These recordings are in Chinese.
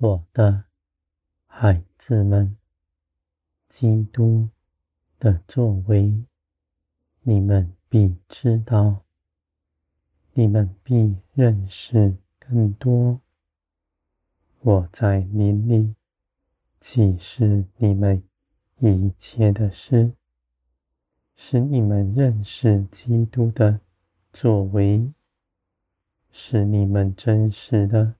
我的孩子们，基督的作为，你们必知道，你们必认识更多。我在林里启示你们一切的事，使你们认识基督的作为，使你们真实的。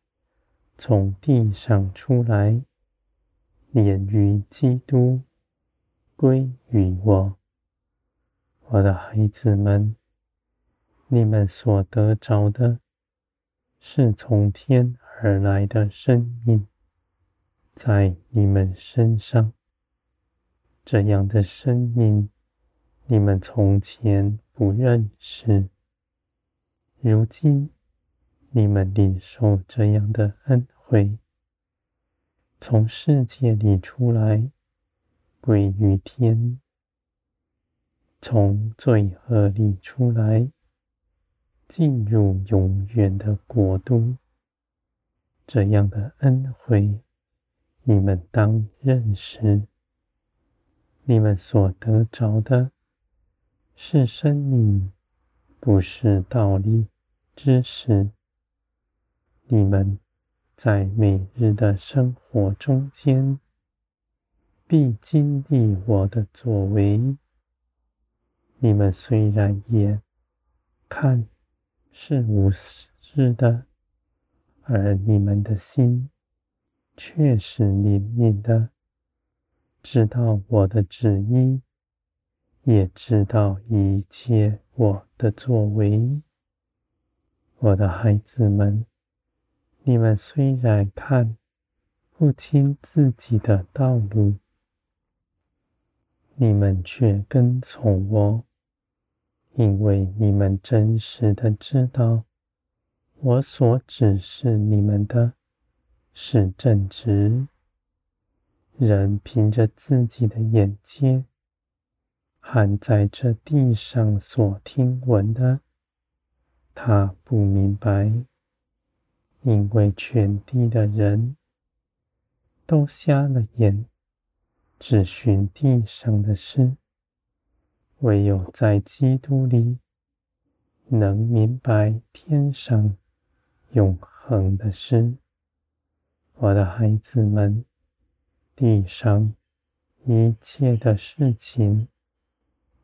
从地上出来，连于基督，归于我。我的孩子们，你们所得着的，是从天而来的生命，在你们身上。这样的生命，你们从前不认识，如今。你们领受这样的恩惠，从世界里出来，归于天；从罪恶里出来，进入永远的国度。这样的恩惠，你们当认识。你们所得着的，是生命，不是道理、知识。你们在每日的生活中间，必经历我的作为。你们虽然眼看是无私的，而你们的心却是灵敏的，知道我的旨意，也知道一切我的作为。我的孩子们。你们虽然看不清自己的道路，你们却跟从我，因为你们真实的知道，我所指示你们的是正直。人凭着自己的眼界，含在这地上所听闻的，他不明白。因为全地的人都瞎了眼，只寻地上的事，唯有在基督里能明白天上永恒的事。我的孩子们，地上一切的事情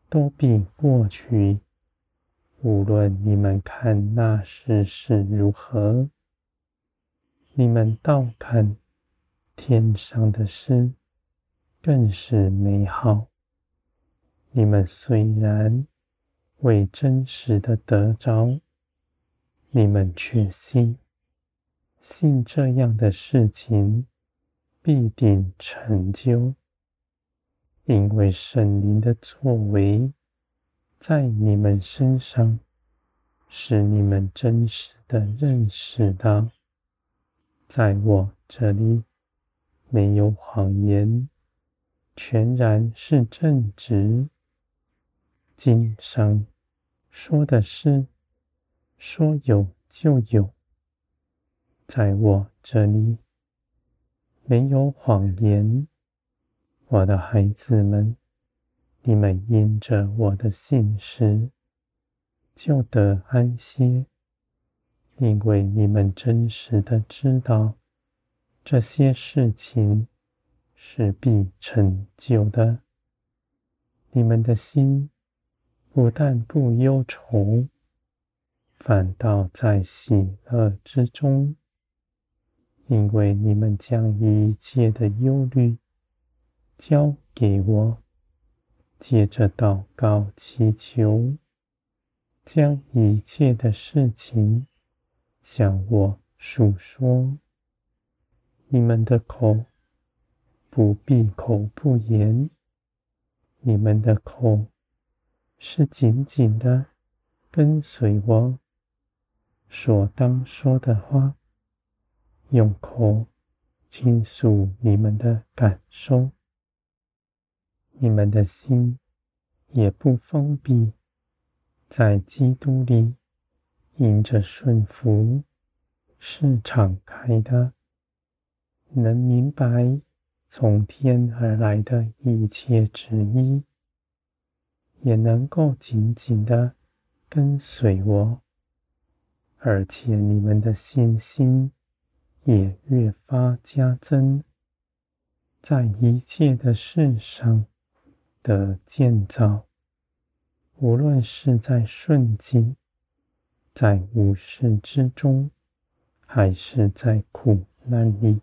都必过去，无论你们看那时是如何。你们倒看天上的事，更是美好。你们虽然未真实的得着，你们却信，信这样的事情必定成就，因为圣灵的作为在你们身上，使你们真实的认识到。在我这里没有谎言，全然是正直。经上说的是，说有就有。在我这里没有谎言，我的孩子们，你们因着我的信实，就得安歇。因为你们真实的知道，这些事情是必成就的。你们的心不但不忧愁，反倒在喜乐之中，因为你们将一切的忧虑交给我，借着祷告祈求，将一切的事情。向我述说，你们的口不闭口不言，你们的口是紧紧的跟随我，所当说的话，用口倾诉你们的感受，你们的心也不封闭，在基督里。因着顺服是敞开的，能明白从天而来的一切旨意，也能够紧紧的跟随我，而且你们的信心也越发加增，在一切的事上的建造，无论是在顺境，在无事之中，还是在苦难里，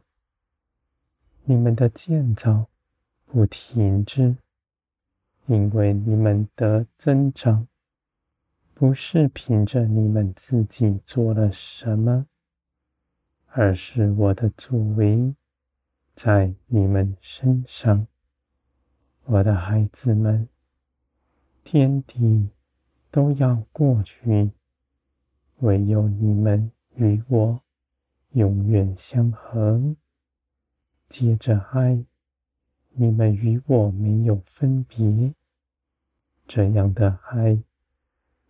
你们的建造不停止，因为你们的增长不是凭着你们自己做了什么，而是我的作为在你们身上，我的孩子们，天地都要过去，唯有你们与我永远相合。接着爱，你们与我没有分别。这样的爱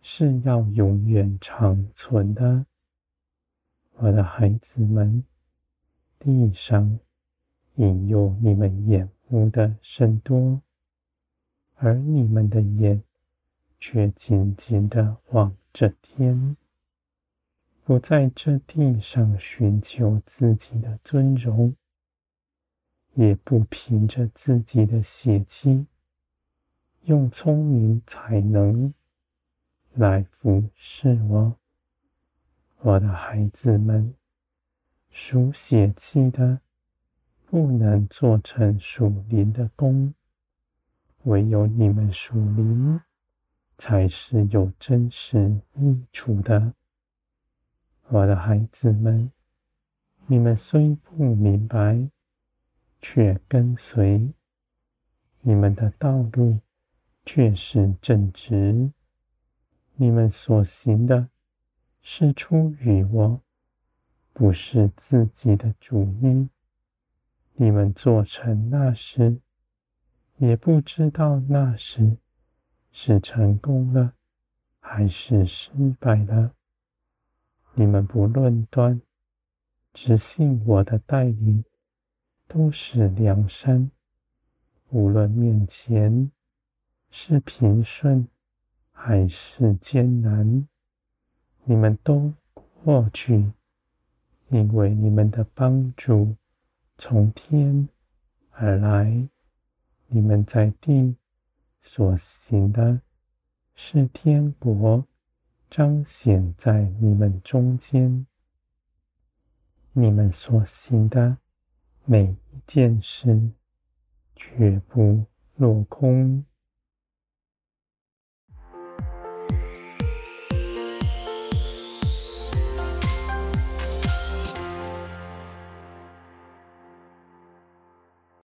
是要永远长存的，我的孩子们。地上引诱你们眼目的甚多，而你们的眼却紧紧的望着天，不在这地上寻求自己的尊荣。也不凭着自己的血气，用聪明才能来服侍我，我的孩子们，属血气的不能做成属灵的工，唯有你们属灵才是有真实益处的，我的孩子们，你们虽不明白。却跟随你们的道路，却是正直。你们所行的，是出于我，不是自己的主意。你们做成那时，也不知道那时是成功了，还是失败了。你们不论端，只信我的带领。都是良善，无论面前是平顺还是艰难，你们都过去，因为你们的帮助从天而来。你们在地所行的，是天国彰显在你们中间。你们所行的。每一件事，绝不落空。